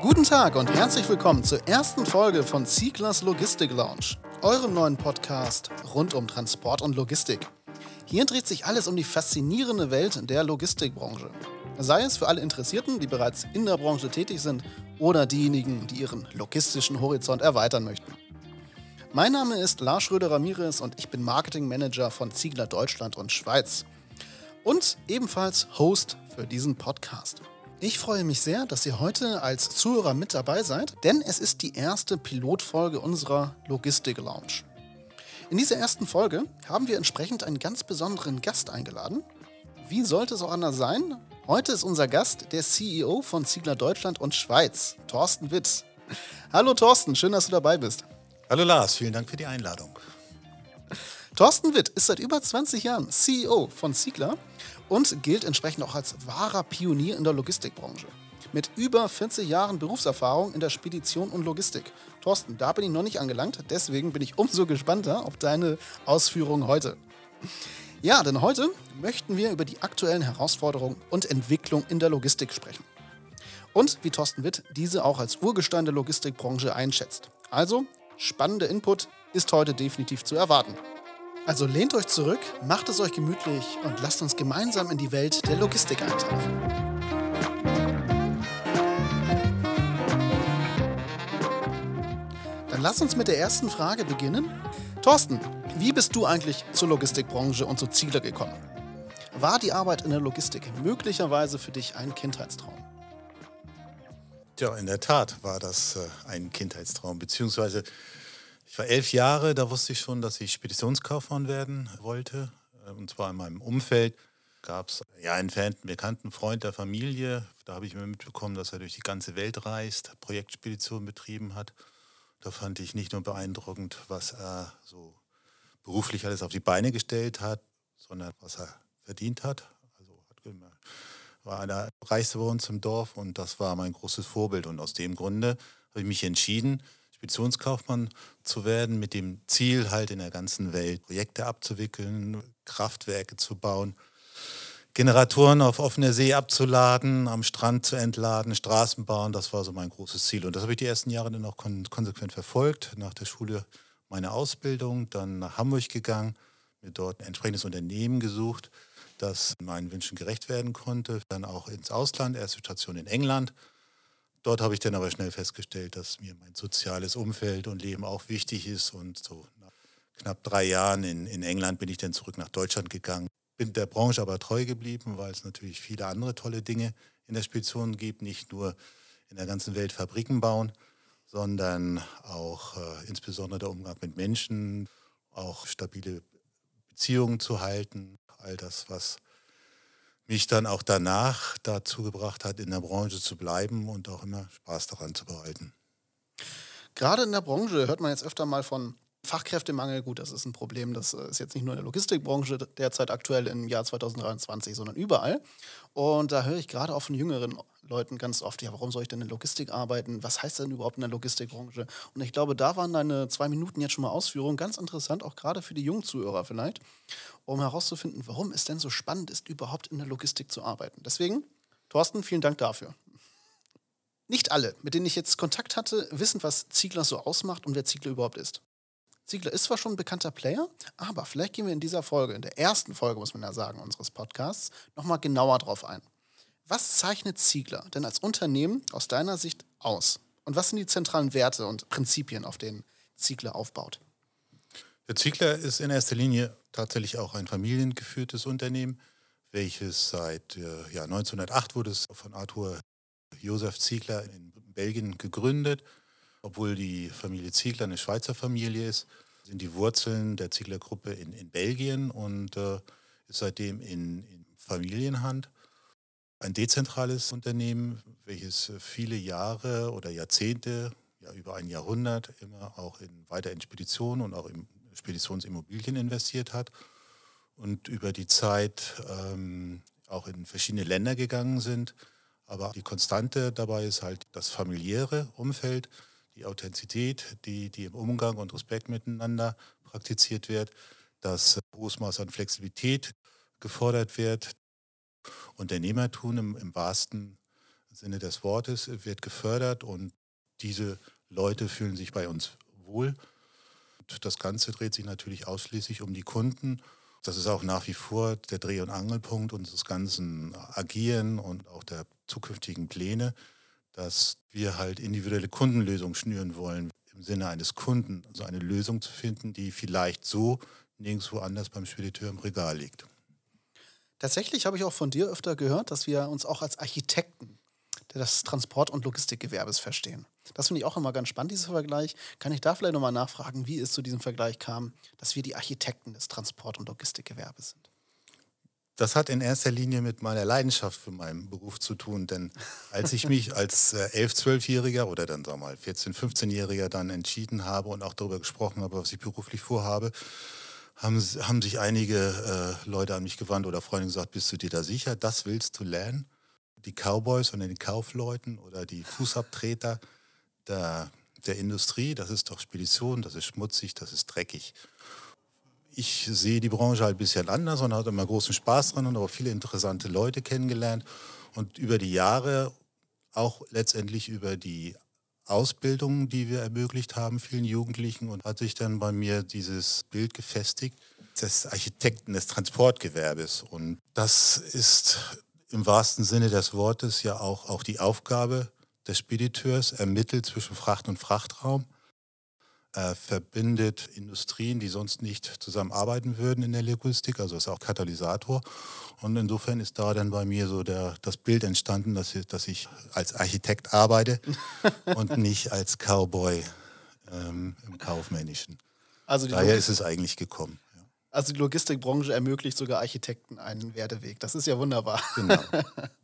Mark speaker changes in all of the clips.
Speaker 1: Guten Tag und herzlich willkommen zur ersten Folge von Zieglers Logistik Lounge, eurem neuen Podcast rund um Transport und Logistik. Hier dreht sich alles um die faszinierende Welt der Logistikbranche. Sei es für alle Interessierten, die bereits in der Branche tätig sind, oder diejenigen, die ihren logistischen Horizont erweitern möchten. Mein Name ist Lars Schröder-Ramirez und ich bin Marketing Manager von Ziegler Deutschland und Schweiz. Und ebenfalls Host für diesen Podcast. Ich freue mich sehr, dass ihr heute als Zuhörer mit dabei seid, denn es ist die erste Pilotfolge unserer Logistik Lounge. In dieser ersten Folge haben wir entsprechend einen ganz besonderen Gast eingeladen. Wie sollte es auch anders sein? Heute ist unser Gast der CEO von Ziegler Deutschland und Schweiz, Thorsten Witz. Hallo Thorsten, schön, dass du dabei bist.
Speaker 2: Hallo Lars, vielen Dank für die Einladung.
Speaker 1: Thorsten Witt ist seit über 20 Jahren CEO von Ziegler und gilt entsprechend auch als wahrer Pionier in der Logistikbranche. Mit über 40 Jahren Berufserfahrung in der Spedition und Logistik. Thorsten, da bin ich noch nicht angelangt, deswegen bin ich umso gespannter auf deine Ausführungen heute. Ja, denn heute möchten wir über die aktuellen Herausforderungen und Entwicklung in der Logistik sprechen. Und wie Thorsten Witt diese auch als Urgestein der Logistikbranche einschätzt. Also, spannender Input ist heute definitiv zu erwarten. Also lehnt euch zurück, macht es euch gemütlich und lasst uns gemeinsam in die Welt der Logistik eintauchen. Dann lasst uns mit der ersten Frage beginnen. Thorsten, wie bist du eigentlich zur Logistikbranche und zu Ziele gekommen? War die Arbeit in der Logistik möglicherweise für dich ein Kindheitstraum?
Speaker 2: Ja, in der Tat war das äh, ein Kindheitstraum, beziehungsweise ich war elf Jahre, da wusste ich schon, dass ich Speditionskaufmann werden wollte. Äh, und zwar in meinem Umfeld gab es ja einen bekannten Freund der Familie. Da habe ich mir mitbekommen, dass er durch die ganze Welt reist, Projektspedition betrieben hat. Da fand ich nicht nur beeindruckend, was er so beruflich alles auf die Beine gestellt hat, sondern was er verdient hat. Also war einer reichste bei uns im Dorf und das war mein großes Vorbild. Und aus dem Grunde habe ich mich entschieden, Speditionskaufmann zu werden, mit dem Ziel, halt in der ganzen Welt Projekte abzuwickeln, Kraftwerke zu bauen, Generatoren auf offener See abzuladen, am Strand zu entladen, Straßen bauen. Das war so mein großes Ziel. Und das habe ich die ersten Jahre dann auch kon konsequent verfolgt. Nach der Schule meine Ausbildung, dann nach Hamburg gegangen, mir dort ein entsprechendes Unternehmen gesucht, das meinen Wünschen gerecht werden konnte. Dann auch ins Ausland, erste Station in England Dort habe ich dann aber schnell festgestellt, dass mir mein soziales Umfeld und Leben auch wichtig ist. Und so nach knapp drei Jahren in, in England bin ich dann zurück nach Deutschland gegangen. Bin der Branche aber treu geblieben, weil es natürlich viele andere tolle Dinge in der Spedition gibt. Nicht nur in der ganzen Welt Fabriken bauen, sondern auch äh, insbesondere der Umgang mit Menschen, auch stabile Beziehungen zu halten. All das, was mich dann auch danach dazu gebracht hat, in der Branche zu bleiben und auch immer Spaß daran zu behalten.
Speaker 1: Gerade in der Branche hört man jetzt öfter mal von Fachkräftemangel. Gut, das ist ein Problem, das äh, ist jetzt nicht nur in der Logistikbranche derzeit aktuell im Jahr 2023, sondern überall. Und da höre ich gerade auch von jüngeren Leuten ganz oft, ja, warum soll ich denn in der Logistik arbeiten? Was heißt denn überhaupt in der Logistikbranche? Und ich glaube, da waren deine zwei Minuten jetzt schon mal Ausführungen ganz interessant, auch gerade für die jungen Zuhörer vielleicht, um herauszufinden, warum es denn so spannend ist, überhaupt in der Logistik zu arbeiten. Deswegen, Thorsten, vielen Dank dafür. Nicht alle, mit denen ich jetzt Kontakt hatte, wissen, was Ziegler so ausmacht und wer Ziegler überhaupt ist. Ziegler ist zwar schon ein bekannter Player, aber vielleicht gehen wir in dieser Folge, in der ersten Folge, muss man ja sagen, unseres Podcasts, nochmal genauer drauf ein. Was zeichnet Ziegler denn als Unternehmen aus deiner Sicht aus? Und was sind die zentralen Werte und Prinzipien, auf denen Ziegler aufbaut?
Speaker 2: Der Ziegler ist in erster Linie tatsächlich auch ein familiengeführtes Unternehmen, welches seit äh, ja, 1908 wurde es von Arthur Josef Ziegler in Belgien gegründet. Obwohl die Familie Ziegler eine Schweizer Familie ist, sind die Wurzeln der Ziegler-Gruppe in, in Belgien und äh, ist seitdem in, in Familienhand ein dezentrales Unternehmen, welches viele Jahre oder Jahrzehnte, ja über ein Jahrhundert immer auch in weiter in Speditionen und auch in Speditionsimmobilien investiert hat und über die Zeit ähm, auch in verschiedene Länder gegangen sind. Aber die Konstante dabei ist halt das familiäre Umfeld, die Authentizität, die, die im Umgang und Respekt miteinander praktiziert wird, dass hohes Maß an Flexibilität gefordert wird. Unternehmertum im, im wahrsten Sinne des Wortes wird gefördert und diese Leute fühlen sich bei uns wohl. Und das Ganze dreht sich natürlich ausschließlich um die Kunden. Das ist auch nach wie vor der Dreh- und Angelpunkt unseres ganzen Agieren und auch der zukünftigen Pläne, dass wir halt individuelle Kundenlösungen schnüren wollen, im Sinne eines Kunden, also eine Lösung zu finden, die vielleicht so nirgendwo anders beim Spediteur im Regal liegt.
Speaker 1: Tatsächlich habe ich auch von dir öfter gehört, dass wir uns auch als Architekten des Transport- und Logistikgewerbes verstehen. Das finde ich auch immer ganz spannend, dieser Vergleich. Kann ich da vielleicht nochmal nachfragen, wie es zu diesem Vergleich kam, dass wir die Architekten des Transport- und Logistikgewerbes sind?
Speaker 2: Das hat in erster Linie mit meiner Leidenschaft für meinen Beruf zu tun, denn als ich mich als 11-, 12-Jähriger oder dann sagen wir mal 14-, 15-Jähriger dann entschieden habe und auch darüber gesprochen habe, was ich beruflich vorhabe, haben, haben sich einige äh, Leute an mich gewandt oder Freunde gesagt, bist du dir da sicher, das willst du lernen? Die Cowboys und die Kaufleuten oder die Fußabtreter der, der Industrie, das ist doch Spedition, das ist schmutzig, das ist dreckig ich sehe die Branche halt ein bisschen anders und habe immer großen Spaß dran und auch viele interessante Leute kennengelernt. Und über die Jahre, auch letztendlich über die Ausbildung, die wir ermöglicht haben, vielen Jugendlichen, und hat sich dann bei mir dieses Bild gefestigt des Architekten des Transportgewerbes. Und das ist im wahrsten Sinne des Wortes ja auch, auch die Aufgabe des Spediteurs, ermittelt zwischen Fracht und Frachtraum äh, verbindet Industrien, die sonst nicht zusammenarbeiten würden in der Logistik, also ist auch Katalysator. Und insofern ist da dann bei mir so der, das Bild entstanden, dass ich, dass ich als Architekt arbeite und nicht als Cowboy ähm, im Kaufmännischen. Also Daher ist es eigentlich gekommen.
Speaker 1: Also die Logistikbranche ermöglicht sogar Architekten einen Werdeweg. Das ist ja wunderbar. Genau.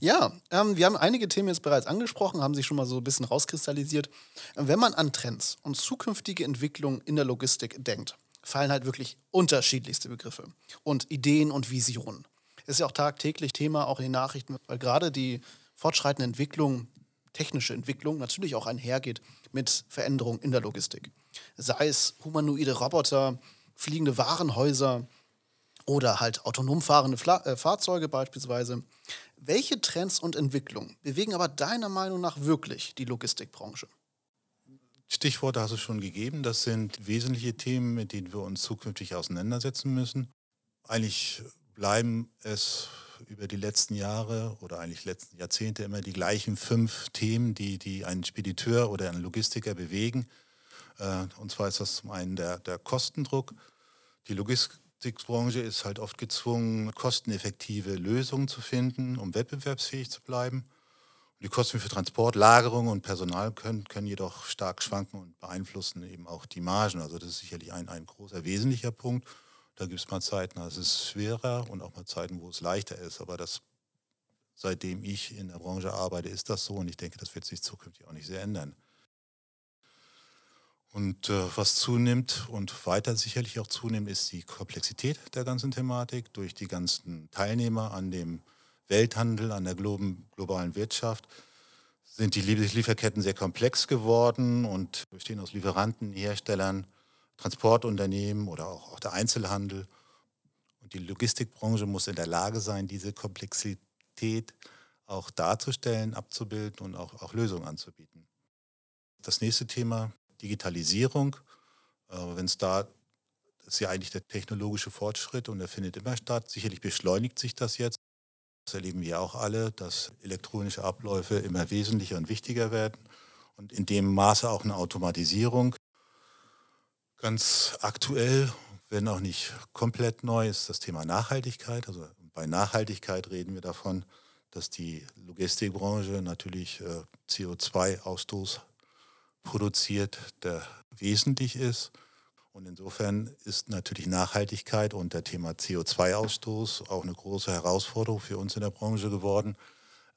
Speaker 1: Ja, ähm, wir haben einige Themen jetzt bereits angesprochen, haben sich schon mal so ein bisschen rauskristallisiert. Wenn man an Trends und zukünftige Entwicklungen in der Logistik denkt, fallen halt wirklich unterschiedlichste Begriffe und Ideen und Visionen. Ist ja auch tagtäglich Thema, auch in den Nachrichten, weil gerade die fortschreitende Entwicklung, technische Entwicklung natürlich auch einhergeht mit Veränderungen in der Logistik. Sei es humanoide Roboter, fliegende Warenhäuser, oder halt autonom fahrende Fla äh, Fahrzeuge beispielsweise. Welche Trends und Entwicklungen bewegen aber deiner Meinung nach wirklich die Logistikbranche?
Speaker 2: Stichworte hast du schon gegeben. Das sind wesentliche Themen, mit denen wir uns zukünftig auseinandersetzen müssen. Eigentlich bleiben es über die letzten Jahre oder eigentlich letzten Jahrzehnte immer die gleichen fünf Themen, die, die einen Spediteur oder einen Logistiker bewegen. Äh, und zwar ist das zum einen der, der Kostendruck. Die Logistik Logistikbranche ist halt oft gezwungen, kosteneffektive Lösungen zu finden, um wettbewerbsfähig zu bleiben. Die Kosten für Transport, Lagerung und Personal können, können jedoch stark schwanken und beeinflussen eben auch die Margen. Also das ist sicherlich ein, ein großer wesentlicher Punkt. Da gibt es mal Zeiten, da ist es schwerer und auch mal Zeiten, wo es leichter ist. Aber das, seitdem ich in der Branche arbeite, ist das so und ich denke, das wird sich zukünftig auch nicht sehr ändern. Und äh, was zunimmt und weiter sicherlich auch zunimmt, ist die Komplexität der ganzen Thematik durch die ganzen Teilnehmer an dem Welthandel, an der globalen Wirtschaft. Sind die Lieferketten sehr komplex geworden und bestehen aus Lieferanten, Herstellern, Transportunternehmen oder auch, auch der Einzelhandel. Und die Logistikbranche muss in der Lage sein, diese Komplexität auch darzustellen, abzubilden und auch, auch Lösungen anzubieten. Das nächste Thema Digitalisierung, äh, wenn es da, das ist ja eigentlich der technologische Fortschritt und der findet immer statt. Sicherlich beschleunigt sich das jetzt. Das erleben wir auch alle, dass elektronische Abläufe immer wesentlicher und wichtiger werden und in dem Maße auch eine Automatisierung. Ganz aktuell, wenn auch nicht komplett neu, ist das Thema Nachhaltigkeit. Also bei Nachhaltigkeit reden wir davon, dass die Logistikbranche natürlich äh, CO2-Ausstoß produziert, der wesentlich ist. Und insofern ist natürlich Nachhaltigkeit und der Thema CO2-Ausstoß auch eine große Herausforderung für uns in der Branche geworden,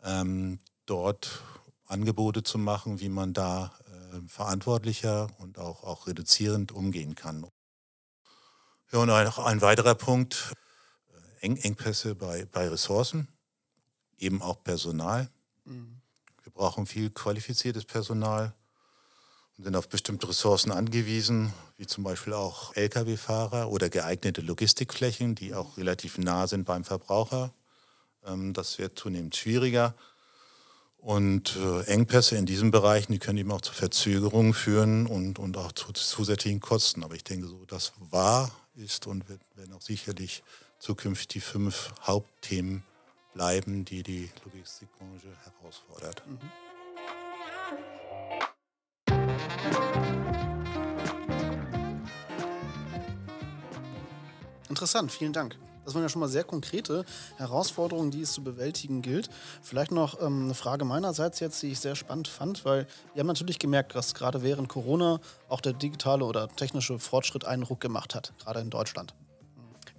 Speaker 2: ähm, dort Angebote zu machen, wie man da äh, verantwortlicher und auch, auch reduzierend umgehen kann. Ja, und noch ein weiterer Punkt, äh, Eng Engpässe bei, bei Ressourcen, eben auch Personal. Mhm. Wir brauchen viel qualifiziertes Personal und sind auf bestimmte Ressourcen angewiesen. wie zum Beispiel auch Lkw-Fahrer oder geeignete Logistikflächen, die auch relativ nah sind beim Verbraucher. Ähm, das wird zunehmend schwieriger. Und äh, Engpässe in diesen Bereichen, die können eben auch zu Verzögerungen führen und, und auch zu zusätzlichen Kosten. Aber ich denke, so das war, ist und wird, werden auch sicherlich zukünftig die fünf Hauptthemen bleiben, die die Logistikbranche herausfordert. Mhm.
Speaker 1: Interessant, vielen Dank. Das waren ja schon mal sehr konkrete Herausforderungen, die es zu bewältigen gilt. Vielleicht noch ähm, eine Frage meinerseits jetzt, die ich sehr spannend fand, weil wir haben natürlich gemerkt, dass gerade während Corona auch der digitale oder technische Fortschritt einen Ruck gemacht hat, gerade in Deutschland.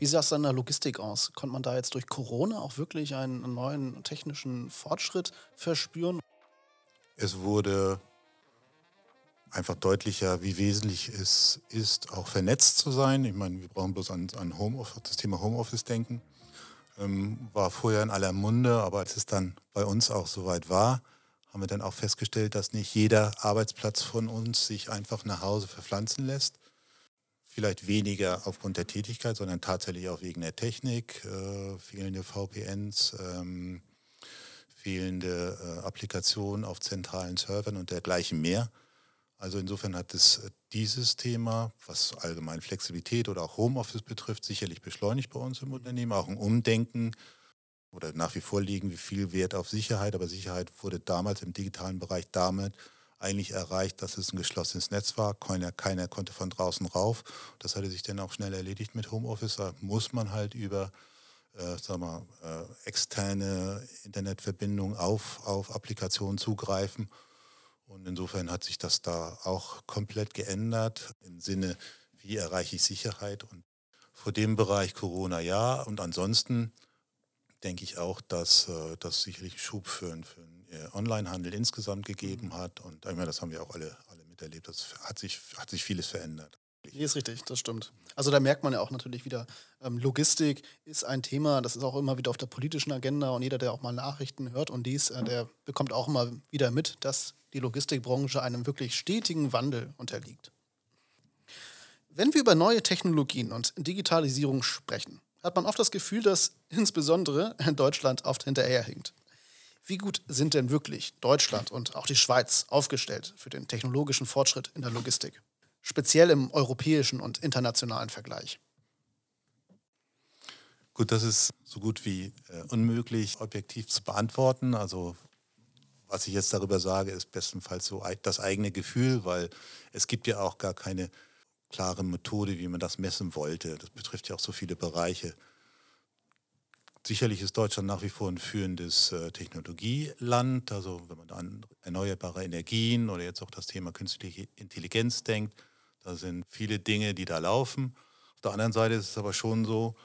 Speaker 1: Wie sah es dann in der Logistik aus? Konnte man da jetzt durch Corona auch wirklich einen neuen technischen Fortschritt verspüren?
Speaker 2: Es wurde einfach deutlicher, wie wesentlich es ist, auch vernetzt zu sein. Ich meine, wir brauchen bloß an, an Homeoffice, das Thema Homeoffice denken. Ähm, war vorher in aller Munde, aber als es dann bei uns auch soweit war, haben wir dann auch festgestellt, dass nicht jeder Arbeitsplatz von uns sich einfach nach Hause verpflanzen lässt. Vielleicht weniger aufgrund der Tätigkeit, sondern tatsächlich auch wegen der Technik, äh, fehlende VPNs, ähm, fehlende äh, Applikationen auf zentralen Servern und dergleichen mehr. Also insofern hat es äh, dieses Thema, was allgemein Flexibilität oder auch Homeoffice betrifft, sicherlich beschleunigt bei uns im Unternehmen. Auch ein Umdenken oder nach wie vor liegen wie viel Wert auf Sicherheit. Aber Sicherheit wurde damals im digitalen Bereich damit eigentlich erreicht, dass es ein geschlossenes Netz war. Keiner, keiner konnte von draußen rauf. Das hatte sich dann auch schnell erledigt mit Homeoffice. Da muss man halt über äh, sag mal, äh, externe Internetverbindungen auf, auf Applikationen zugreifen. Und insofern hat sich das da auch komplett geändert im Sinne, wie erreiche ich Sicherheit. Und vor dem Bereich Corona ja. Und ansonsten denke ich auch, dass äh, das sicherlich Schub für, für den äh, Onlinehandel insgesamt gegeben mhm. hat. Und ich meine, das haben wir auch alle, alle miterlebt. Das hat sich, hat sich vieles verändert.
Speaker 1: Nee, ist richtig, das stimmt. Also da merkt man ja auch natürlich wieder, ähm, Logistik ist ein Thema, das ist auch immer wieder auf der politischen Agenda und jeder, der auch mal Nachrichten hört und dies, äh, der bekommt auch immer wieder mit, dass die Logistikbranche einem wirklich stetigen Wandel unterliegt. Wenn wir über neue Technologien und Digitalisierung sprechen, hat man oft das Gefühl, dass insbesondere Deutschland oft hinterherhinkt. Wie gut sind denn wirklich Deutschland und auch die Schweiz aufgestellt für den technologischen Fortschritt in der Logistik? speziell im europäischen und internationalen Vergleich?
Speaker 2: Gut, das ist so gut wie äh, unmöglich objektiv zu beantworten. Also was ich jetzt darüber sage, ist bestenfalls so das eigene Gefühl, weil es gibt ja auch gar keine klare Methode, wie man das messen wollte. Das betrifft ja auch so viele Bereiche. Sicherlich ist Deutschland nach wie vor ein führendes äh, Technologieland. Also wenn man an erneuerbare Energien oder jetzt auch das Thema künstliche Intelligenz denkt, da sind viele Dinge, die da laufen. Auf der anderen Seite ist es aber schon so,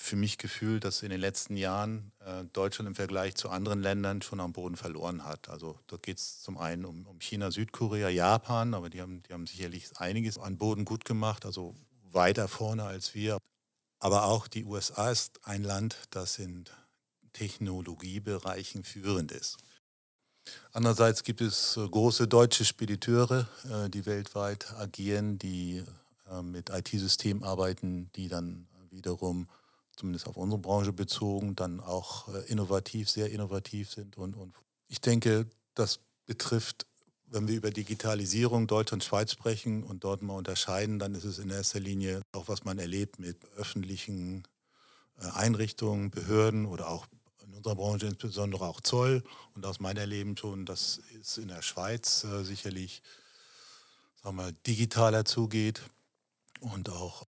Speaker 2: für mich gefühlt, dass in den letzten Jahren äh, Deutschland im Vergleich zu anderen Ländern schon am Boden verloren hat. Also da geht es zum einen um, um, China, Südkorea, Japan, aber die haben, die haben sicherlich einiges an Boden gut gemacht, also weiter vorne als wir. Aber auch die USA ist ein Land, das in Technologiebereichen führend ist. Andererseits gibt es äh, große deutsche Spediteure, äh, die weltweit agieren, die äh, mit IT-Systemen arbeiten, die dann wiederum, zumindest auf unsere Branche bezogen, dann auch innovativ, sehr innovativ sind. Und, und ich denke, das betrifft, wenn wir über Digitalisierung Deutschland und Schweiz sprechen und dort mal unterscheiden, dann ist es in erster Linie auch, was man erlebt mit öffentlichen Einrichtungen, Behörden oder auch in unserer Branche insbesondere auch Zoll und aus meinem Leben schon, das ist in der Schweiz äh, sicherlich sagen wir, digitaler zugeht und auch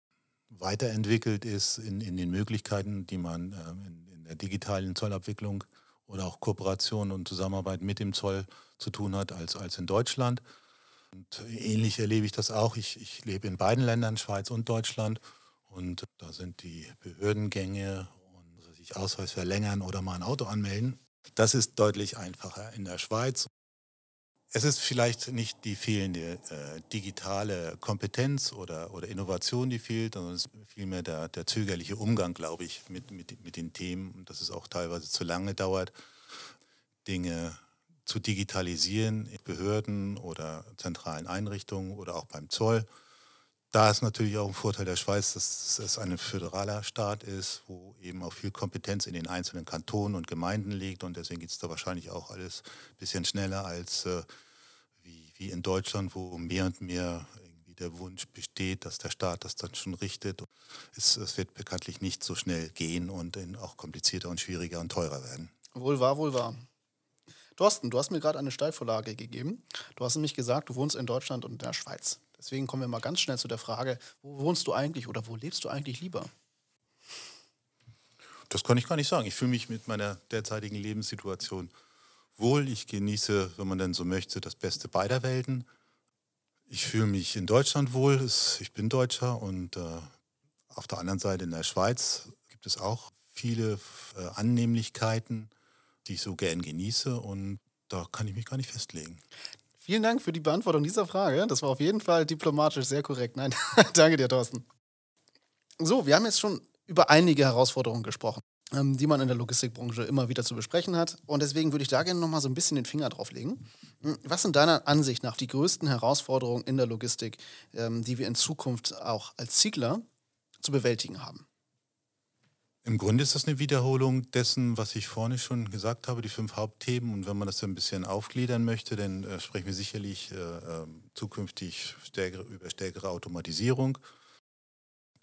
Speaker 2: weiterentwickelt ist in, in den Möglichkeiten, die man äh, in, in, der digitalen Zollabwicklung oder auch Kooperation und Zusammenarbeit mit dem Zoll zu tun hat als, als in Deutschland. Und ähnlich erlebe ich das auch. Ich, ich lebe in beiden Ländern, Schweiz und Deutschland. Und da sind die Behördengänge sich Ausweis verlängern oder mal ein Auto anmelden. Das ist deutlich einfacher in der Schweiz. Es ist vielleicht nicht die fehlende äh, digitale Kompetenz oder, oder Innovation, die fehlt, sondern es ist vielmehr der, der zögerliche Umgang, glaube ich, mit, mit, mit den Themen, dass es auch teilweise zu lange dauert, Dinge zu digitalisieren, in Behörden oder zentralen Einrichtungen oder auch beim Zoll da ist natürlich auch ein Vorteil der Schweiz, dass es ein föderaler Staat ist, wo eben auch viel Kompetenz in den einzelnen Kantonen und Gemeinden liegt. Und deswegen geht es da wahrscheinlich auch alles ein bisschen schneller als äh, wie, wie in Deutschland, wo mehr und mehr der Wunsch besteht, dass der Staat das dann schon richtet. Es, es wird bekanntlich nicht so schnell gehen und auch komplizierter und schwieriger und teurer werden.
Speaker 1: Wohl wahr, wohl wahr. Thorsten, du hast mir gerade eine Steilvorlage gegeben. Du hast nämlich gesagt, du wohnst in Deutschland und in der Schweiz. Deswegen kommen wir mal ganz schnell zu der Frage, wo wohnst du eigentlich oder wo lebst du eigentlich lieber?
Speaker 2: Das kann ich gar nicht sagen. Ich fühle mich mit meiner derzeitigen Lebenssituation wohl. Ich genieße, wenn man denn so möchte, das Beste beider Welten. Ich fühle mich in Deutschland wohl. Ich bin Deutscher und äh, auf der anderen Seite in der Schweiz gibt es auch viele äh, Annehmlichkeiten, die ich so gern genieße und da kann ich mich gar nicht festlegen.
Speaker 1: Vielen Dank für die Beantwortung dieser Frage. Das war auf jeden Fall diplomatisch sehr korrekt. Nein, danke dir, Thorsten. So, wir haben jetzt schon über einige Herausforderungen gesprochen, ähm, die man in der Logistikbranche immer wieder zu besprechen hat. Und deswegen würde ich da gerne nochmal so ein bisschen den Finger drauf legen. Hm, was sind deiner Ansicht nach die größten Herausforderungen in der Logistik, ähm, die wir in Zukunft auch als Ziegler zu bewältigen haben?
Speaker 2: Im Grunde ist das eine Wiederholung dessen, was ich vorne schon gesagt habe, die fünf Hauptthemen. Und wenn man das ein bisschen aufgliedern möchte, dann äh, sprechen wir sicherlich äh, äh, zukünftig stärkere, über stärkere Automatisierung.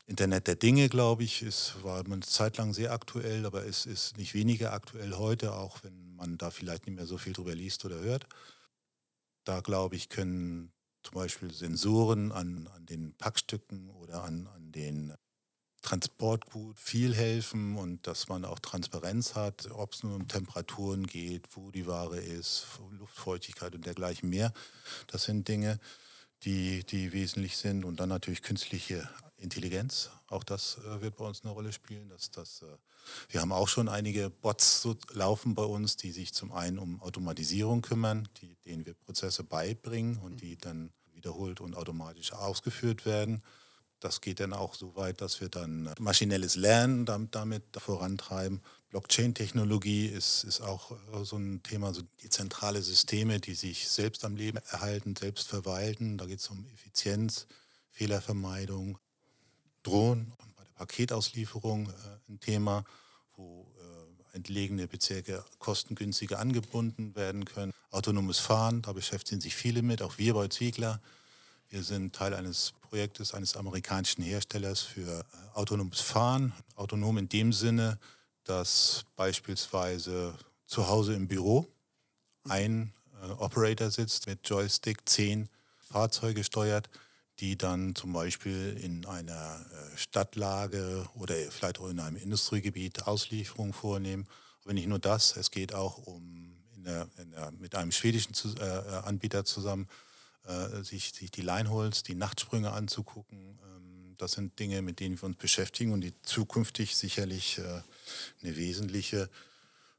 Speaker 2: Internet der Dinge, glaube ich, ist, war eine Zeit lang sehr aktuell, aber es ist nicht weniger aktuell heute, auch wenn man da vielleicht nicht mehr so viel drüber liest oder hört. Da, glaube ich, können zum Beispiel Sensoren an, an den Packstücken oder an, an den Transportgut viel helfen und dass man auch Transparenz hat, ob es nun um Temperaturen geht, wo die Ware ist, Luftfeuchtigkeit und dergleichen mehr. Das sind Dinge, die, die wesentlich sind. Und dann natürlich künstliche Intelligenz. Auch das äh, wird bei uns eine Rolle spielen. Dass, dass, äh, wir haben auch schon einige Bots so laufen bei uns, die sich zum einen um Automatisierung kümmern, die, denen wir Prozesse beibringen und die dann wiederholt und automatisch ausgeführt werden. Das geht dann auch so weit, dass wir dann maschinelles Lernen damit, damit vorantreiben. Blockchain-Technologie ist, ist auch äh, so ein Thema, so dezentrale Systeme, die sich selbst am Leben erhalten, selbst verwalten. Da geht es um Effizienz, Fehlervermeidung, Drohnen, bei der Paketauslieferung äh, ein Thema, wo äh, entlegene Bezirke kostengünstiger angebunden werden können. Autonomes Fahren, da beschäftigen sich viele mit, auch wir bei Ziegler. Wir sind Teil eines Projektes eines amerikanischen Herstellers für äh, autonomes Fahren. Autonom in dem Sinne, dass beispielsweise zu Hause im Büro ein äh, Operator sitzt mit Joystick, zehn Fahrzeuge steuert, die dann zum Beispiel in einer äh, Stadtlage oder vielleicht auch in einem Industriegebiet Auslieferung vornehmen. Aber nicht nur das, es geht auch um in der, in der, mit einem schwedischen Anbieter zusammen äh, sich, sich die Leinholz, die Nachtsprünge anzugucken. Ähm, das sind Dinge, mit denen wir uns beschäftigen und die zukünftig sicherlich äh, eine wesentliche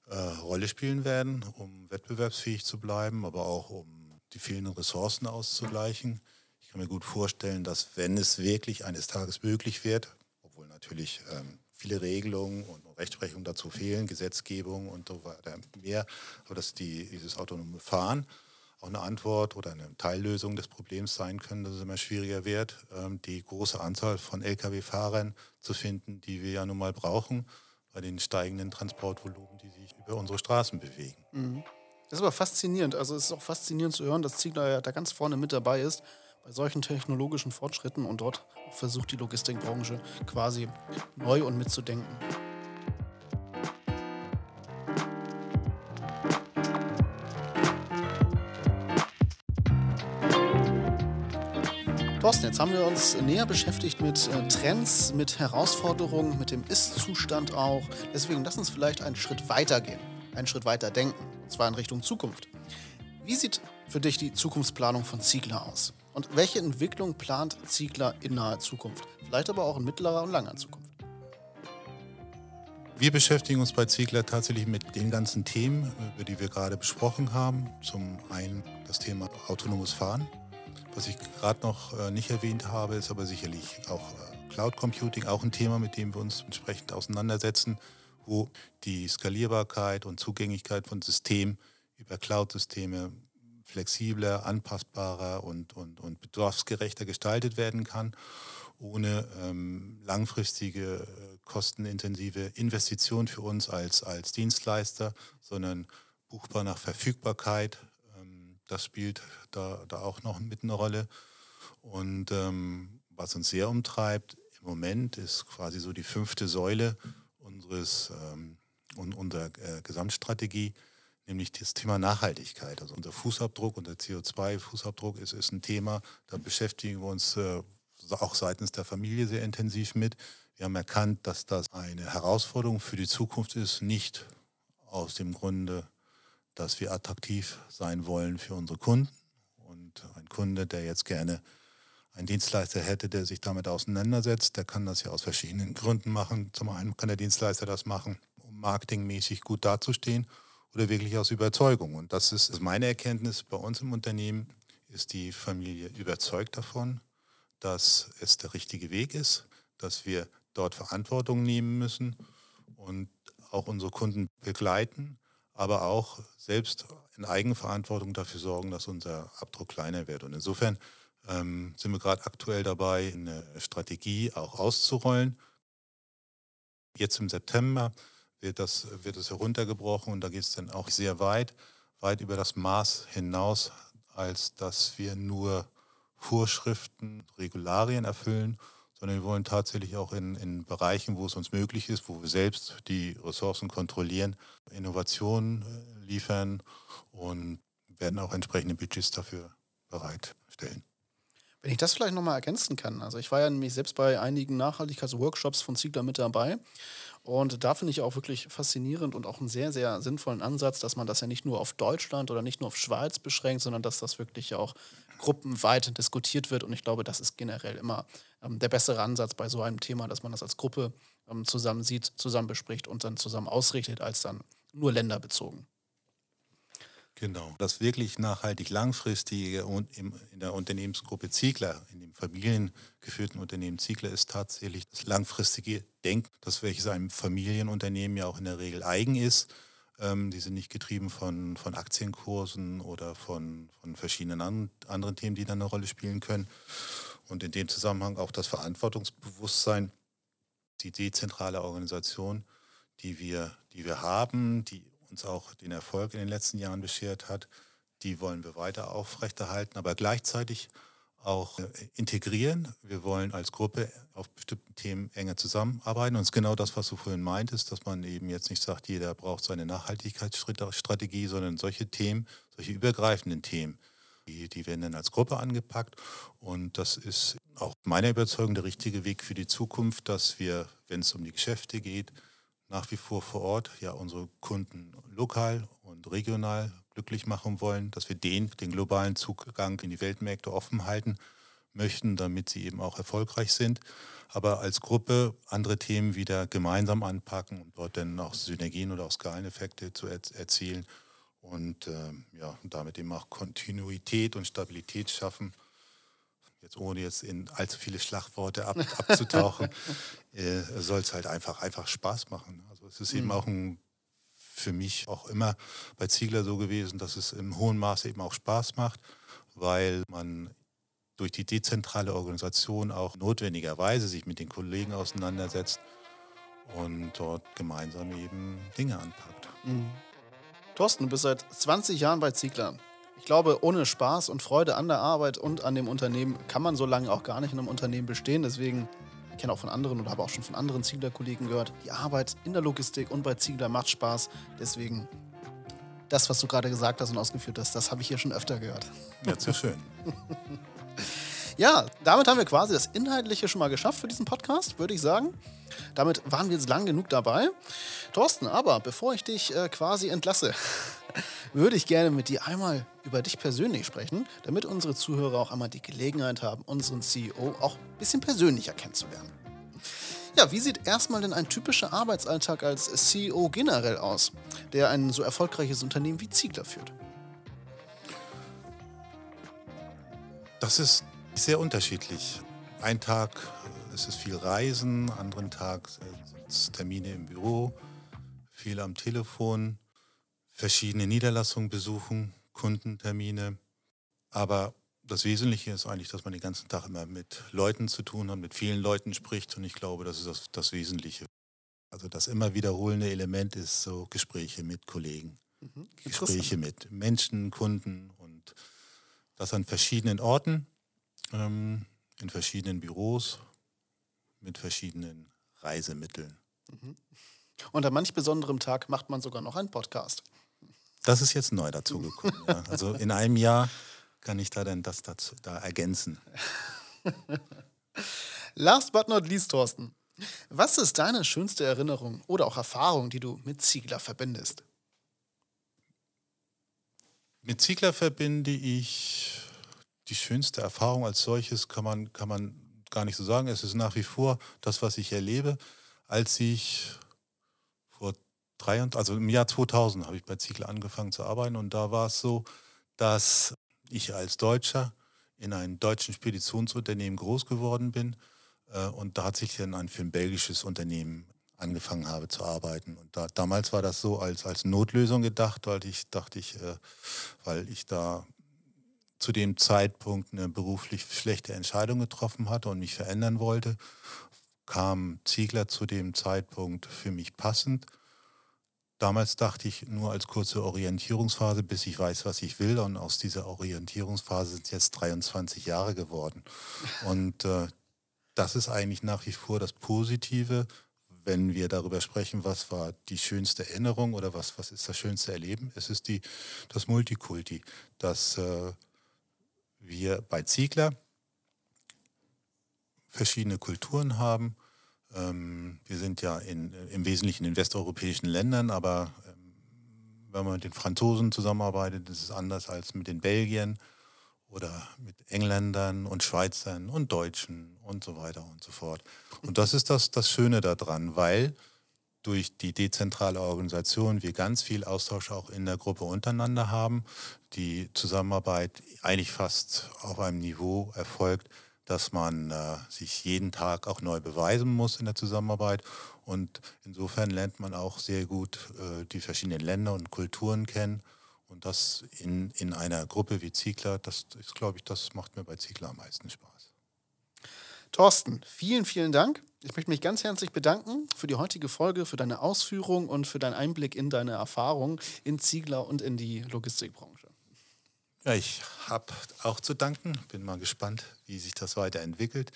Speaker 2: äh, Rolle spielen werden, um wettbewerbsfähig zu bleiben, aber auch um die fehlenden Ressourcen auszugleichen. Ich kann mir gut vorstellen, dass wenn es wirklich eines Tages möglich wird, obwohl natürlich ähm, viele Regelungen und Rechtsprechung dazu fehlen, Gesetzgebung und so weiter mehr, aber dass die, dieses autonome Fahren auch eine Antwort oder eine Teillösung des Problems sein können, dass es immer schwieriger wird, ähm, die große Anzahl von Lkw-Fahrern zu finden, die wir ja nun mal brauchen bei den steigenden Transportvolumen, die sich über unsere Straßen bewegen.
Speaker 1: Mhm. Das ist aber faszinierend. Also es ist auch faszinierend zu hören, dass Ziegler ja da ganz vorne mit dabei ist bei solchen technologischen Fortschritten und dort versucht die Logistikbranche quasi neu und mitzudenken. Haben wir uns näher beschäftigt mit äh, Trends, mit Herausforderungen, mit dem Ist-Zustand auch. Deswegen lass uns vielleicht einen Schritt weiter gehen, einen Schritt weiter denken, und zwar in Richtung Zukunft. Wie sieht für dich die Zukunftsplanung von Ziegler aus? Und welche Entwicklung plant Ziegler in naher Zukunft? Vielleicht aber auch in mittlerer und langer Zukunft?
Speaker 2: Wir beschäftigen uns bei Ziegler tatsächlich mit den ganzen Themen, über die wir gerade besprochen haben. Zum einen das Thema autonomes Fahren, was ich gerade noch äh, nicht erwähnt habe, ist aber sicherlich auch äh, Cloud Computing, auch ein Thema, mit dem wir uns entsprechend auseinandersetzen, wo die Skalierbarkeit und Zugänglichkeit von Systemen über Cloud-Systeme flexibler, anpassbarer und, und, und bedarfsgerechter gestaltet werden kann, ohne ähm, langfristige, äh, kostenintensive Investition für uns als, als Dienstleister, sondern buchbar nach Verfügbarkeit. Das spielt da, da auch noch mit eine Rolle. Und ähm, was uns sehr umtreibt im Moment ist quasi so die fünfte Säule unseres ähm, unserer äh, Gesamtstrategie, nämlich das Thema Nachhaltigkeit. Also unser Fußabdruck, unser CO2-Fußabdruck ist, ist ein Thema, da beschäftigen wir uns äh, auch seitens der Familie sehr intensiv mit. Wir haben erkannt, dass das eine Herausforderung für die Zukunft ist, nicht aus dem Grunde, dass wir attraktiv sein wollen für unsere Kunden. Und ein Kunde, der jetzt gerne einen Dienstleister hätte, der sich damit auseinandersetzt, der kann das ja aus verschiedenen Gründen machen. Zum einen kann der Dienstleister das machen, um marketingmäßig gut dazustehen oder wirklich aus Überzeugung. Und das ist meine Erkenntnis bei uns im Unternehmen, ist die Familie überzeugt davon, dass es der richtige Weg ist, dass wir dort Verantwortung nehmen müssen und auch unsere Kunden begleiten, aber auch selbst in Eigenverantwortung dafür sorgen, dass unser Abdruck kleiner wird. Und insofern ähm, sind wir gerade aktuell dabei, eine Strategie auch auszurollen. Jetzt im September wird das, wird das heruntergebrochen und da geht es dann auch sehr weit, weit über das Maß hinaus, als dass wir nur Vorschriften, Regularien erfüllen, sondern wir wollen tatsächlich auch in, in Bereichen, wo es uns möglich ist, wo wir selbst die Ressourcen kontrollieren, Innovationen äh, liefern und werden auch entsprechende Budgets dafür bereitstellen.
Speaker 1: Wenn ich das vielleicht nochmal ergänzen kann, also ich war ja nämlich selbst bei einigen Nachhaltigkeitsworkshops von Ziegler mit dabei und da finde ich auch wirklich faszinierend und auch einen sehr, sehr sinnvollen Ansatz, dass man das ja nicht nur auf Deutschland oder nicht nur auf Schweiz beschränkt, sondern dass das wirklich auch gruppenweit diskutiert wird. Und ich glaube, das ist generell immer ähm, der bessere Ansatz bei so einem Thema, dass man das als Gruppe ähm, zusammen sieht, zusammen bespricht und dann zusammen ausrichtet, als dann nur länderbezogen.
Speaker 2: Genau. Das wirklich nachhaltig langfristige und in der Unternehmensgruppe Ziegler, in dem familiengeführten Unternehmen Ziegler, ist tatsächlich das langfristige Denken, das welches einem Familienunternehmen ja auch in der Regel eigen ist. Ähm, die sind nicht getrieben von, von Aktienkursen oder von, von verschiedenen an, anderen Themen, die dann eine Rolle spielen können. Und in dem Zusammenhang auch das Verantwortungsbewusstsein, die dezentrale Organisation, die wir, die wir haben, die uns auch den Erfolg in den letzten Jahren beschert hat, die wollen wir weiter aufrechterhalten, aber gleichzeitig auch äh, integrieren. Wir wollen als Gruppe auf bestimmten Themen enger zusammenarbeiten. Und es ist genau das, was du vorhin meintest, dass man eben jetzt nicht sagt, jeder braucht seine Nachhaltigkeitsstrategie, sondern solche Themen, solche übergreifenden Themen, die, die werden dann als Gruppe angepackt. Und das ist auch meiner Überzeugung der richtige Weg für die Zukunft, dass wir, wenn es um die Geschäfte geht, nach wie vor vor Ort ja unsere Kunden lokal und regional glücklich machen wollen, dass wir den, den globalen Zugang in die Weltmärkte offen halten möchten, damit sie eben auch erfolgreich sind, aber als Gruppe andere Themen wieder gemeinsam anpacken und dort dann auch Synergien oder auch Skaleneffekte zu er erzielen und äh, ja, damit eben auch Kontinuität und Stabilität schaffen jetzt ohne jetzt in allzu viele Schlagworte ab, abzutauchen, äh, soll es halt einfach, einfach Spaß machen. Also es ist mhm. eben auch ein, für mich auch immer bei Ziegler so gewesen, dass es im hohen Maße eben auch Spaß macht, weil man durch die dezentrale Organisation auch notwendigerweise sich mit den Kollegen auseinandersetzt und dort gemeinsam eben Dinge anpackt. Mhm.
Speaker 1: Thorsten, du bist seit 20 Jahren bei Ziegler. Ich glaube, ohne Spaß und Freude an der Arbeit und an dem Unternehmen kann man so lange auch gar nicht in einem Unternehmen bestehen. Deswegen kenne auch von anderen oder habe auch schon von anderen Ziegler-Kollegen gehört, die Arbeit in der Logistik und bei Ziegler macht Spaß. Deswegen das, was du gerade gesagt hast und ausgeführt hast, das habe ich hier schon öfter gehört.
Speaker 2: Ja, sehr schön.
Speaker 1: ja, damit haben wir quasi das Inhaltliche schon mal geschafft für diesen Podcast, würde ich sagen. Damit waren wir jetzt lang genug dabei. Thorsten, aber bevor ich dich äh, quasi entlasse, würde ich gerne mit dir einmal über dich persönlich sprechen, damit unsere Zuhörer auch einmal die Gelegenheit haben, unseren CEO auch ein bisschen persönlicher kennenzulernen. Ja, wie sieht erstmal denn ein typischer Arbeitsalltag als CEO generell aus, der ein so erfolgreiches Unternehmen wie Ziegler führt?
Speaker 2: Das ist sehr unterschiedlich. Ein Tag äh, ist es viel Reisen, anderen Tag sind es Termine im Büro, viel am Telefon verschiedene Niederlassungen besuchen, Kundentermine. Aber das Wesentliche ist eigentlich, dass man den ganzen Tag immer mit Leuten zu tun hat, mit vielen Leuten spricht. Und ich glaube, das ist das, das Wesentliche. Also das immer wiederholende Element ist so Gespräche mit Kollegen, mhm. Gespräche mit Menschen, Kunden und das an verschiedenen Orten, ähm, in verschiedenen Büros, mit verschiedenen Reisemitteln. Mhm.
Speaker 1: Und an manch besonderem Tag macht man sogar noch einen Podcast.
Speaker 2: Das ist jetzt neu dazugekommen. ja. Also in einem Jahr kann ich da dann das dazu, da ergänzen.
Speaker 1: Last but not least, Thorsten. Was ist deine schönste Erinnerung oder auch Erfahrung, die du mit Ziegler verbindest?
Speaker 2: Mit Ziegler verbinde ich die schönste Erfahrung als solches, kann man, kann man gar nicht so sagen. Es ist nach wie vor das, was ich erlebe. Als ich 23, also im Jahr 2000 habe ich bei Ziegler angefangen zu arbeiten und da war es so, dass ich als Deutscher in einem deutschen Speditionsunternehmen groß geworden bin äh, und da hat sich dann ein für ein belgisches Unternehmen angefangen habe zu arbeiten. Und da, damals war das so als, als Notlösung gedacht, weil ich dachte ich, äh, weil ich da zu dem Zeitpunkt eine beruflich schlechte Entscheidung getroffen hatte und mich verändern wollte, kam Ziegler zu dem Zeitpunkt für mich passend. Damals dachte ich nur als kurze Orientierungsphase, bis ich weiß, was ich will. Und aus dieser Orientierungsphase sind jetzt 23 Jahre geworden. Und äh, das ist eigentlich nach wie vor das Positive, wenn wir darüber sprechen, was war die schönste Erinnerung oder was, was ist das schönste Erleben. Es ist die, das Multikulti, dass äh, wir bei Ziegler verschiedene Kulturen haben, ähm, wir sind ja in, im Wesentlichen in westeuropäischen Ländern, aber ähm, wenn man mit den Franzosen zusammenarbeitet, ist es anders als mit den Belgiern oder mit Engländern und Schweizern und Deutschen und so weiter und so fort. Und das ist das, das Schöne daran, weil durch die dezentrale Organisation wir ganz viel Austausch auch in der Gruppe untereinander haben, die Zusammenarbeit eigentlich fast auf einem Niveau erfolgt, dass man äh, sich jeden Tag auch neu beweisen muss in der Zusammenarbeit. Und insofern lernt man auch sehr gut äh, die verschiedenen Länder und Kulturen kennen. Und das in, in einer Gruppe wie Ziegler, das ist, glaube ich, das macht mir bei Ziegler am meisten Spaß.
Speaker 1: Thorsten, vielen, vielen Dank. Ich möchte mich ganz herzlich bedanken für die heutige Folge, für deine Ausführung und für deinen Einblick in deine Erfahrung in Ziegler und in die Logistikbranche.
Speaker 2: Ja, ich habe auch zu danken. Bin mal gespannt, wie sich das weiterentwickelt.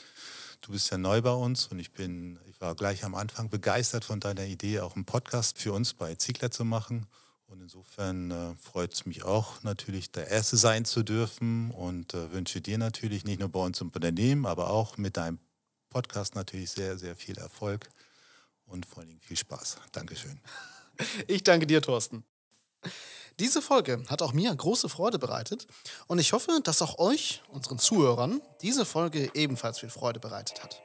Speaker 2: Du bist ja neu bei uns und ich bin, ich war gleich am Anfang begeistert von deiner Idee, auch einen Podcast für uns bei Ziegler zu machen. Und insofern äh, freut es mich auch natürlich, der Erste sein zu dürfen und äh, wünsche dir natürlich nicht nur bei uns im Unternehmen, aber auch mit deinem Podcast natürlich sehr, sehr viel Erfolg und vor allem viel Spaß. Dankeschön.
Speaker 1: Ich danke dir, Thorsten. Diese Folge hat auch mir große Freude bereitet und ich hoffe, dass auch euch, unseren Zuhörern, diese Folge ebenfalls viel Freude bereitet hat.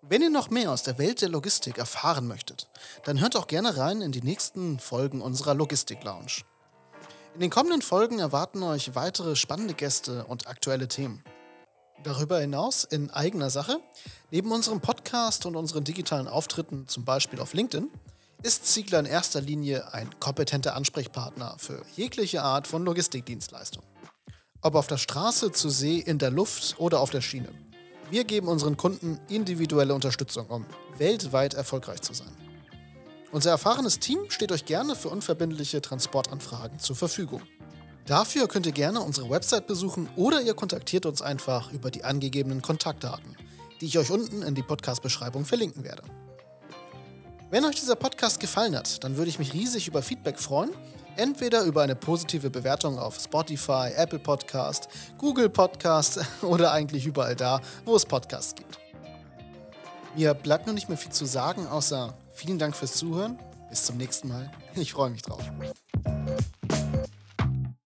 Speaker 1: Wenn ihr noch mehr aus der Welt der Logistik erfahren möchtet, dann hört auch gerne rein in die nächsten Folgen unserer Logistik Lounge. In den kommenden Folgen erwarten euch weitere spannende Gäste und aktuelle Themen. Darüber hinaus in eigener Sache, neben unserem Podcast und unseren digitalen Auftritten, zum Beispiel auf LinkedIn, ist Ziegler in erster Linie ein kompetenter Ansprechpartner für jegliche Art von Logistikdienstleistung. Ob auf der Straße, zu See, in der Luft oder auf der Schiene. Wir geben unseren Kunden individuelle Unterstützung, um weltweit erfolgreich zu sein. Unser erfahrenes Team steht euch gerne für unverbindliche Transportanfragen zur Verfügung. Dafür könnt ihr gerne unsere Website besuchen oder ihr kontaktiert uns einfach über die angegebenen Kontaktdaten, die ich euch unten in die Podcast-Beschreibung verlinken werde. Wenn euch dieser Podcast gefallen hat, dann würde ich mich riesig über Feedback freuen. Entweder über eine positive Bewertung auf Spotify, Apple Podcast, Google Podcast oder eigentlich überall da, wo es Podcasts gibt. Mir bleibt nur nicht mehr viel zu sagen, außer vielen Dank fürs Zuhören. Bis zum nächsten Mal. Ich freue mich drauf.